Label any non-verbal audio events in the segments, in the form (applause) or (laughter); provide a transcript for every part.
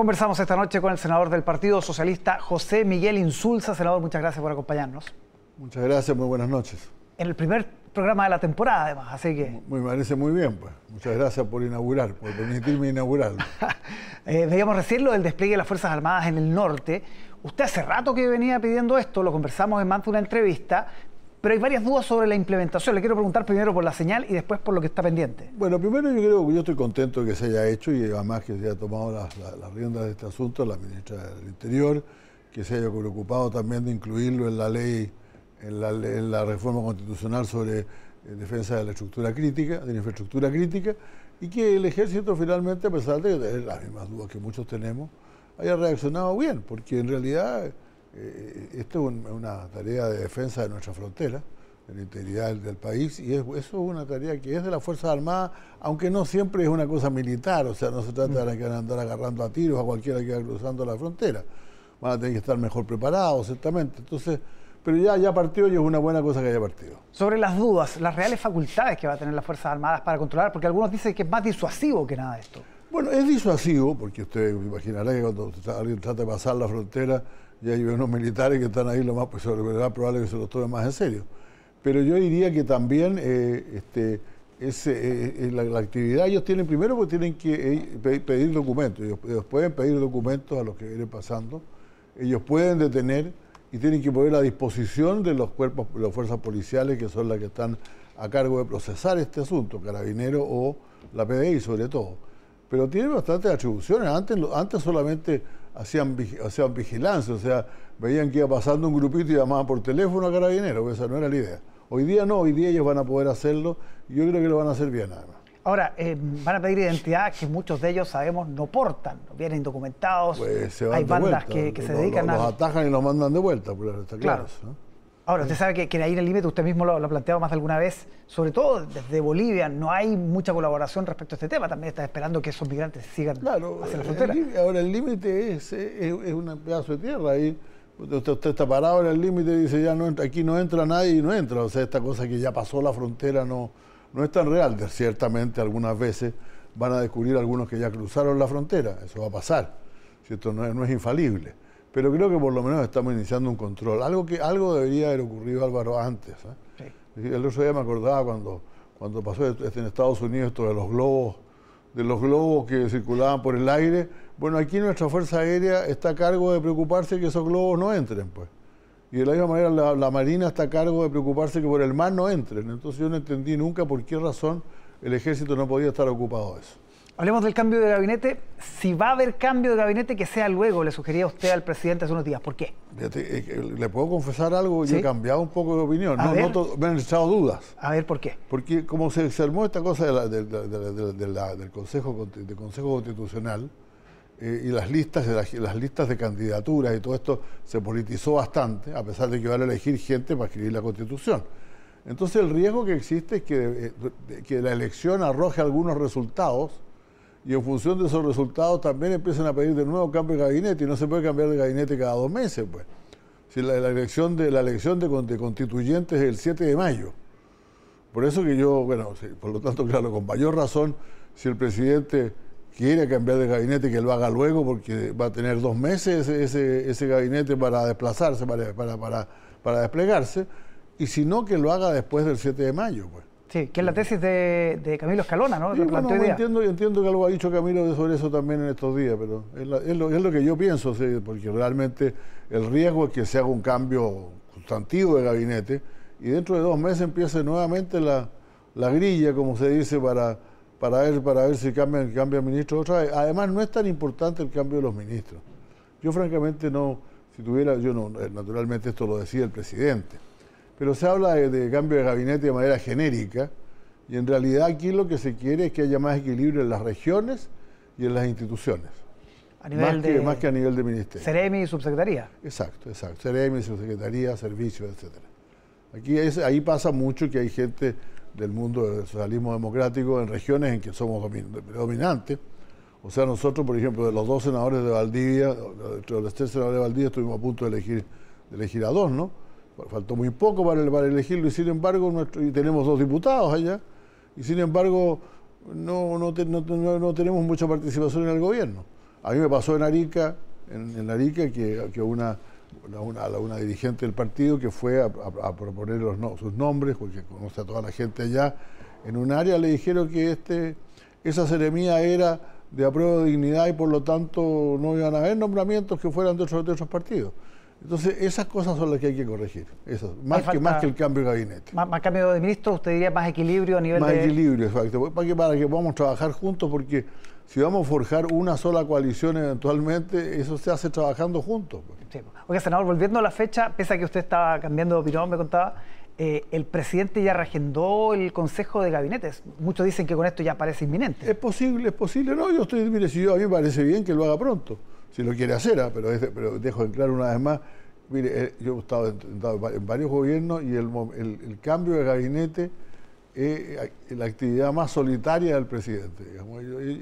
Conversamos esta noche con el senador del Partido Socialista, José Miguel Insulza. Senador, muchas gracias por acompañarnos. Muchas gracias, muy buenas noches. En el primer programa de la temporada, además, así que... Me parece muy bien, pues. Muchas gracias por inaugurar, por permitirme inaugurar. (laughs) eh, veíamos recién lo del despliegue de las Fuerzas Armadas en el norte. Usted hace rato que venía pidiendo esto, lo conversamos en más de una entrevista, pero hay varias dudas sobre la implementación. Le quiero preguntar primero por la señal y después por lo que está pendiente. Bueno, primero yo creo que yo estoy contento de que se haya hecho y además que se haya tomado las la, riendas de este asunto la ministra del Interior, que se haya preocupado también de incluirlo en la ley, en la, en la reforma constitucional sobre eh, defensa de la estructura crítica, de la infraestructura crítica, y que el ejército finalmente, a pesar de tener las mismas dudas que muchos tenemos, haya reaccionado bien, porque en realidad eh, esto es una tarea de defensa de nuestra frontera, de la integridad del país, y eso es una tarea que es de las Fuerzas Armadas, aunque no siempre es una cosa militar, o sea, no se trata de andar agarrando a tiros a cualquiera que vaya cruzando la frontera. Van a tener que estar mejor preparados, ciertamente. Entonces, pero ya, ya partió y es una buena cosa que haya partido. Sobre las dudas, las reales facultades que va a tener las Fuerzas Armadas para controlar, porque algunos dicen que es más disuasivo que nada esto. Bueno, es disuasivo, porque usted imaginará que cuando alguien trata de pasar la frontera, ya hay unos militares que están ahí, lo más pues, verdad probable que se los tome más en serio. Pero yo diría que también eh, este, es, eh, eh, la, actividad ellos tienen primero porque tienen que pedir documentos, ellos, pueden pedir documentos a los que vienen pasando, ellos pueden detener y tienen que poner a disposición de los cuerpos, las fuerzas policiales que son las que están a cargo de procesar este asunto, carabinero o la PDI sobre todo. Pero tienen bastantes atribuciones, antes, antes solamente hacían, hacían vigilancia, o sea, veían que iba pasando un grupito y llamaban por teléfono a carabineros, esa no era la idea. Hoy día no, hoy día ellos van a poder hacerlo y yo creo que lo van a hacer bien además. Ahora, eh, van a pedir identidad que muchos de ellos sabemos no portan, vienen indocumentados. Pues Hay bandas que, se dedican a. Los atajan y los mandan de vuelta, está claro. Ahora, usted sabe que, ahí en el límite, usted mismo lo, ha planteado más de alguna vez, sobre todo desde Bolivia, no hay mucha colaboración respecto a este tema. También está esperando que esos migrantes sigan hacia la frontera. ahora, el límite es, es, un pedazo de tierra. Ahí usted, está parado en el límite y dice, ya no aquí no entra nadie y no entra. O sea, esta cosa que ya pasó la frontera no, no es tan real. Ciertamente, algunas veces van a descubrir algunos que ya cruzaron la frontera. Eso va a pasar. ¿cierto? No, no es infalible pero creo que por lo menos estamos iniciando un control. Algo que algo debería haber ocurrido Álvaro antes. ¿eh? El otro día me acordaba cuando, cuando pasó en Estados Unidos esto de los globos, de los globos que circulaban por el aire. Bueno, aquí nuestra Fuerza Aérea está a cargo de preocuparse que esos globos no entren, pues. Y de la misma manera la, la Marina está a cargo de preocuparse que por el mar no entren. Entonces yo no entendí nunca por qué razón el ejército no podía estar ocupado de eso. Hablemos del cambio de gabinete. Si va a haber cambio de gabinete, que sea luego, le sugería usted al presidente hace unos días. ¿Por qué? Eh, le puedo confesar algo, yo he cambiado un poco de opinión. No, me han echado dudas. A ver, ¿por qué? Porque como se, armó esta cosa del Consejo, de Consejo Constitucional eh, y las listas, las, listas de candidaturas y todo esto se politizó bastante, a pesar de que van a elegir gente para escribir la Constitución. Entonces el riesgo que existe es que, eh, que la elección arroje algunos resultados y en función de esos resultados también empiezan a pedir de nuevo cambio de gabinete y no se puede cambiar de gabinete cada dos meses. Pues. Si la, elección, de, la elección de, constituyentes es el 7 de mayo. Por eso que yo, bueno, por lo tanto, claro, con mayor razón, si el presidente quiere cambiar de gabinete, que lo haga luego, porque va a tener dos meses ese, ese gabinete para desplazarse, para, para, para, para desplegarse, y si no, que lo haga después del 7 de mayo. Pues. Sí, que es la tesis de, Camilo Escalona, ¿no? Sí, bueno, entiendo, entiendo que algo ha dicho Camilo sobre eso también en estos días, pero es, lo, que yo pienso, porque realmente el riesgo es que se haga un cambio sustantivo de gabinete y dentro de dos meses empiece nuevamente la, grilla, como se dice, para, para, ver, para ver si cambian, cambia ministro otra vez. Además, no es tan importante el cambio de los ministros. Yo francamente no, si tuviera, yo no, eh, naturalmente esto lo decía el presidente pero se habla de, cambio de gabinete de manera genérica y en realidad aquí lo que se quiere es que haya más equilibrio en las regiones y en las instituciones. A nivel más, de, que, más que a nivel de ministerio. Ceremi y subsecretaría. Exacto, exacto. Ceremi, subsecretaría, servicios, etc. Aquí ahí pasa mucho que hay gente del mundo del socialismo democrático en regiones en que somos dominantes. O sea, nosotros, por ejemplo, de los dos senadores de Valdivia, de los tres senadores de Valdivia, estuvimos a punto de elegir, de elegir a dos, ¿no? Faltó muy poco para, para elegirlo y sin embargo nuestro, y tenemos dos diputados allá y sin embargo no, no, tenemos mucha participación en el gobierno. A mí me pasó en Arica, en, Arica, que, que una, una, una, dirigente del partido que fue a, proponer los, sus nombres, porque conoce a toda la gente allá, en un área le dijeron que este, esa seremía era de apruebo de dignidad y por lo tanto no iban a haber nombramientos que fueran de otros, de otros partidos. Entonces, esas cosas son las que hay que corregir. Eso, más, que, más que el cambio de gabinete. Más, cambio de ministro, usted diría más equilibrio a nivel de. Más equilibrio, exacto. Para que, para que podamos trabajar juntos, porque si vamos a forjar una sola coalición eventualmente, eso se hace trabajando juntos. Pues. Sí. Oiga, senador, volviendo a la fecha, pese a que usted estaba cambiando de opinión, me contaba, eh, el presidente ya reagendó el Consejo de Gabinetes. Muchos dicen que con esto ya parece inminente. Es posible, es posible. No, yo estoy, mire, si yo, a mí me parece bien que lo haga pronto, si lo quiere hacer, ¿ah? pero, pero dejo en claro una vez más, mire, eh, yo he estado en, varios gobiernos y el, cambio de gabinete es la actividad más solitaria del presidente.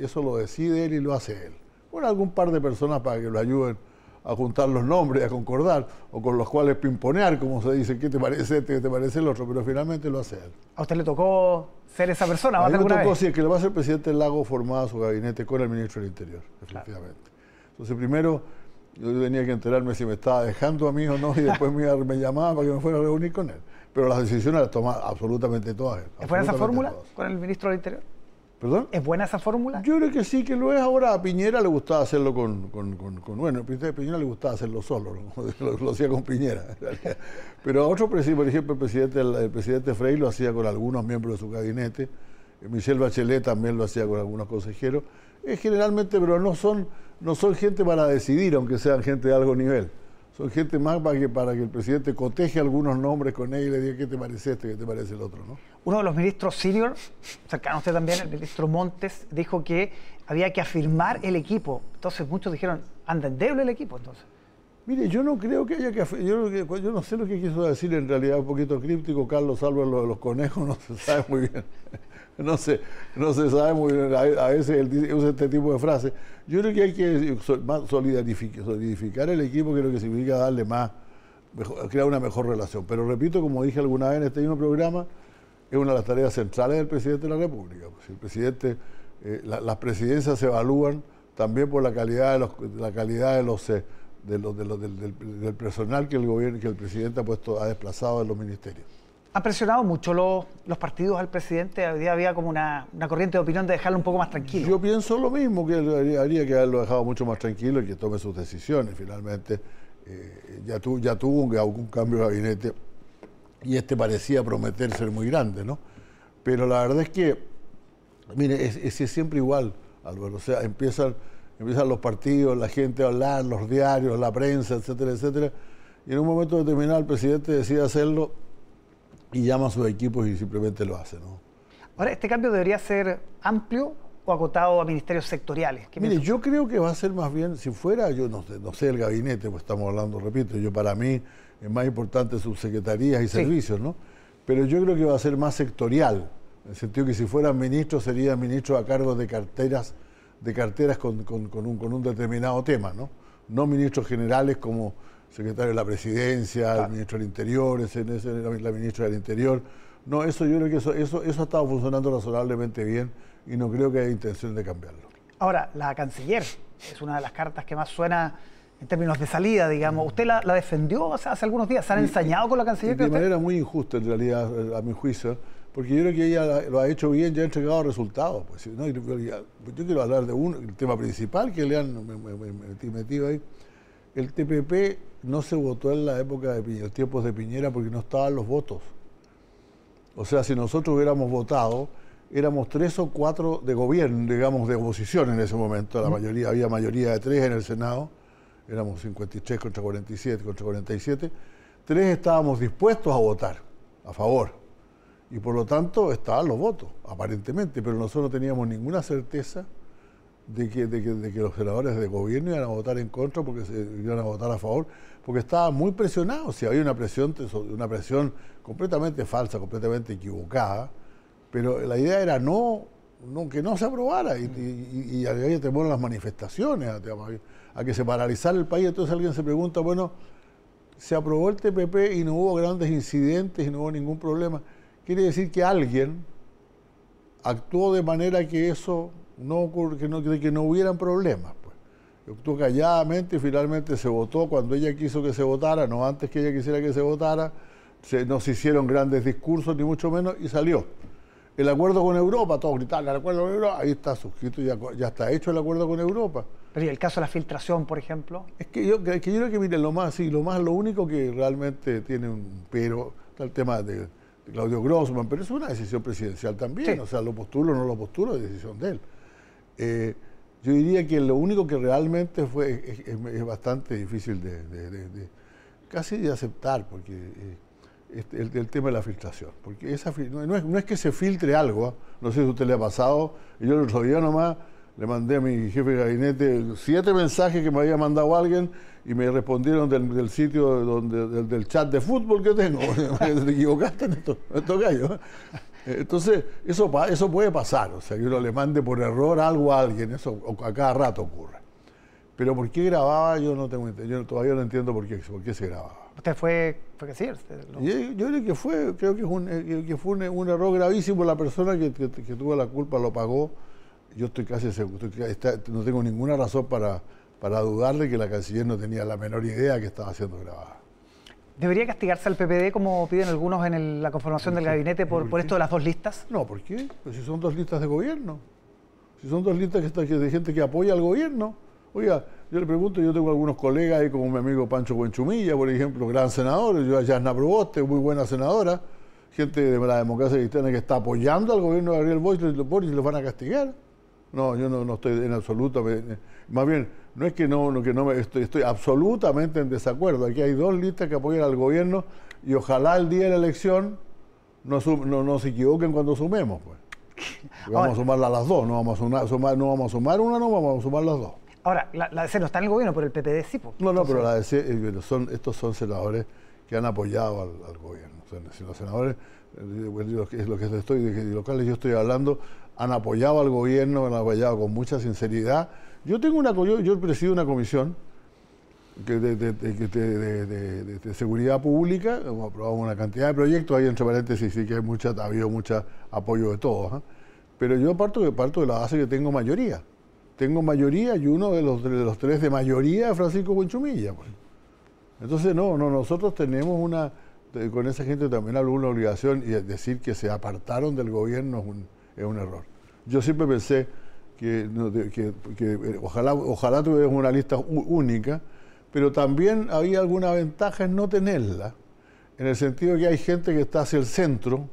eso lo decide él y lo hace él. Bueno, algún par de personas para que lo ayuden a juntar los nombres, a concordar, o con los cuales pimponear, como se dice, ¿qué te parece este, qué te parece el otro? Pero finalmente lo hace él. ¿A usted le tocó ser esa persona? A mí me tocó, sí, que le va a ser presidente del Lago formado su gabinete con el ministro del Interior, efectivamente. Entonces, primero, yo tenía que enterarme si me estaba dejando a mí o no, y después me, me llamaba para que me fuera a reunir con él. Pero las decisiones las toma absolutamente todas él. ¿Es buena esa fórmula con el ministro del Interior? ¿Perdón? ¿Es buena esa fórmula? Yo creo que sí, que lo es ahora. A Piñera le gustaba hacerlo con, con, con, bueno, a Piñera le gustaba hacerlo solo, (laughs) lo, hacía con Piñera. Pero a otros presidentes, por ejemplo, el presidente, el, presidente Frey lo hacía con algunos miembros de su gabinete, Michelle Bachelet también lo hacía con algunos consejeros. Es generalmente, pero no son, no son gente para decidir, aunque sean gente de algo nivel son gente más para que, para que el presidente coteje algunos nombres con él y le diga qué te parece este, qué te parece el otro. ¿no? Uno de los ministros senior, cercano a usted también, el ministro Montes, dijo que había que afirmar el equipo. Entonces muchos dijeron, anda endeble el equipo entonces. Mire, yo no creo que haya que... Yo, yo no sé lo que quiso decir en realidad, un poquito críptico, Carlos Álvaro, lo de los conejos, (laughs) no se sabe muy bien. No se, no se sabe muy bien, a, veces él usa este tipo de frases. Yo creo que hay que solidificar, el equipo, creo que significa darle más, crear una mejor relación. Pero repito, como dije alguna vez en este mismo programa, es una de las tareas centrales del presidente de la República. El presidente, eh, las presidencias se evalúan también por la calidad de los, la calidad de los, eh, del, personal que el gobierno, que el presidente ha puesto, ha desplazado en los ministerios. Han presionado mucho los, los, partidos al presidente. Hoy día había como una, corriente de opinión de dejarlo un poco más tranquilo. Yo pienso lo mismo, que haría, que haberlo dejado mucho más tranquilo y que tome sus decisiones. Finalmente, eh, ya, ya tuvo algún cambio de gabinete y este parecía prometer ser muy grande, ¿no? Pero la verdad es que, mire, es, siempre igual, Álvaro. O sea, empiezan, empiezan los partidos, la gente a hablar, los diarios, la prensa, etcétera, etcétera. Y en un momento determinado el presidente decide hacerlo y llama a sus equipos y simplemente lo hace. ¿no? Ahora, ¿este cambio debería ser amplio o acotado a ministerios sectoriales? Mire, yo creo que va a ser más bien, si fuera, yo no sé, no sé el gabinete, pues estamos hablando, repito, yo para mí es más importante subsecretarías y servicios, ¿no? Pero yo creo que va a ser más sectorial, en el sentido que si fueran ministros, serían ministros a cargo de carteras, de carteras con, con, un, con un determinado tema, ¿no? No ministros generales como secretario de la presidencia, el ministro del Interior, ese, la, ministra del Interior. No, eso yo creo que eso, eso, eso ha estado funcionando razonablemente bien y no creo que haya intención de cambiarlo. Ahora, la canciller es una de las cartas que más suena en términos de salida, digamos. ¿Usted la, defendió hace, algunos días? ¿Se han ensañado con la canciller? De manera muy injusta, en realidad, a mi juicio, porque yo creo que ella lo ha hecho bien, ya ha entregado resultados. Pues, yo quiero hablar de un el tema principal que le han metido ahí. El TPP no se votó en la época de Piñera, tiempos de Piñera, porque no estaban los votos. O sea, si nosotros hubiéramos votado, éramos tres o cuatro de gobierno, digamos, de oposición en ese momento. La mayoría, había mayoría de tres en el Senado, éramos 53 contra 47, contra 47. Tres estábamos dispuestos a votar a favor. Y por lo tanto estaban los votos, aparentemente, pero nosotros no teníamos ninguna certeza de que, los senadores de gobierno iban a votar en contra porque se iban a votar a favor, porque estaban muy presionados. Si había una presión, una presión completamente falsa, completamente equivocada, pero la idea era no, no que no se aprobara y, y, y había temor a las manifestaciones, a, que se paralizara el país. Entonces alguien se pregunta, bueno, se aprobó el TPP y no hubo grandes incidentes y no hubo ningún problema. Quiere decir que alguien actuó de manera que eso no que no, que no hubieran problemas. Pues. Actuó calladamente y finalmente se votó cuando ella quiso que se votara, no antes que ella quisiera que se votara. Se, no se hicieron grandes discursos, ni mucho menos, y salió. El acuerdo con Europa, todos gritaban, el acuerdo con Europa, ahí está suscrito, ya, ya está hecho el acuerdo con Europa. Pero ¿y el caso de la filtración, por ejemplo? Es que yo, que yo creo que, miren, lo más, sí, lo más, lo único que realmente tiene un pero, está el tema de, Claudio Grossman, pero es una decisión presidencial también, o sea, lo postulo o no lo postulo, es decisión de él. Eh, yo diría que lo único que realmente fue es, bastante difícil de, casi de aceptar, porque eh, este, el, tema de la filtración. Porque esa, no, es, que se filtre algo, no sé si usted le ha pasado, yo el otro día nomás le mandé a mi jefe de gabinete siete mensajes que me había mandado alguien y me respondieron del, sitio donde, del, chat de fútbol que tengo. (laughs) ¿Te equivocaste en esto, esto gallo? Entonces, eso, eso puede pasar, o sea, que uno le mande por error algo a alguien, eso a cada rato ocurre. Pero ¿por qué grababa? Yo no tengo yo todavía no entiendo por qué, por qué se grababa. ¿Usted fue, fue que sí? Yo, creo que fue, creo que, un, eh, que fue un, error gravísimo, la persona que, tuvo la culpa lo pagó. Yo estoy casi seguro, no tengo ninguna razón para, para dudar de que la canciller no tenía la menor idea que estaba siendo grabada. ¿Debería castigarse al PPD como piden algunos en la conformación del gabinete por, por, esto de las dos listas? No, ¿por qué? Pues si son dos listas de gobierno. Si son dos listas de gente que apoya al gobierno. Oiga, yo le pregunto, yo tengo algunos colegas ahí como mi amigo Pancho Buenchumilla, por ejemplo, gran senador, yo a Yasna Proboste, muy buena senadora, gente de la democracia cristiana que está apoyando al gobierno de Gabriel Boris, y los van a castigar. No, yo no, estoy en absoluto, más bien, no es que no, que no me, estoy, estoy absolutamente en desacuerdo. Aquí hay dos listas que apoyan al gobierno y ojalá el día de la elección no, no, se equivoquen cuando sumemos. Pues. (laughs) Vamos a sumarlas las dos, no vamos a, sumar, no vamos a sumar una, no vamos a sumar las dos. Ahora, la, DC no está en el gobierno, pero el PPD sí. No, no, pero la DC, eh, son, estos son senadores que han apoyado al, gobierno. si los senadores, eh, es lo que estoy, de locales yo estoy hablando, han apoyado al gobierno, han apoyado con mucha sinceridad. Yo tengo una, yo, yo presido una comisión de, seguridad pública, hemos aprobado una cantidad de proyectos, ahí entre paréntesis sí que hay mucha, ha habido mucho apoyo de todos, ¿ah? pero yo parto, parto de la base que tengo mayoría. Tengo mayoría y uno de los, tres de mayoría es Francisco Buenchumilla. Pues. Entonces, no, no, nosotros tenemos una, con esa gente también alguna obligación y decir que se apartaron del gobierno es un, es un error. Yo siempre pensé que, eh, ojalá, ojalá tuviéramos una lista única, pero también había alguna ventaja en no tenerla, en el sentido que hay gente que está hacia el centro,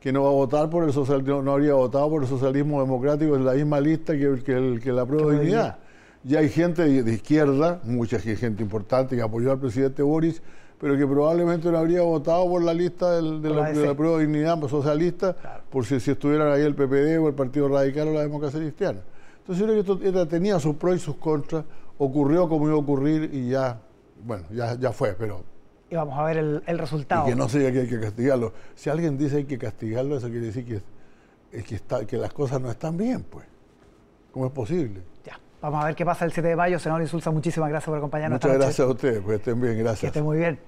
que no va a votar por el socialismo, no habría votado por el socialismo democrático en la misma lista que, que, que la prueba de dignidad. Y hay gente de, izquierda, mucha gente importante que apoyó al presidente Boris, pero que probablemente no habría votado por la lista de, la, prueba de dignidad socialista, por si, si estuvieran ahí el PPD o el Partido Radical o la Democracia Cristiana. Entonces yo creo que esto tenía sus pros y sus contras, ocurrió como iba a ocurrir y ya, bueno, ya, ya fue, pero... Y vamos a ver el, resultado. Y que no sea que hay que castigarlo. Si alguien dice hay que castigarlo, eso quiere decir que, es que, está, que las cosas no están bien, pues. ¿Cómo es posible? Ya. Vamos a ver qué pasa el 7 de mayo. Senador Insulza, muchísimas gracias por acompañarnos. Muchas gracias a ustedes, pues estén bien, gracias. Que estén muy bien.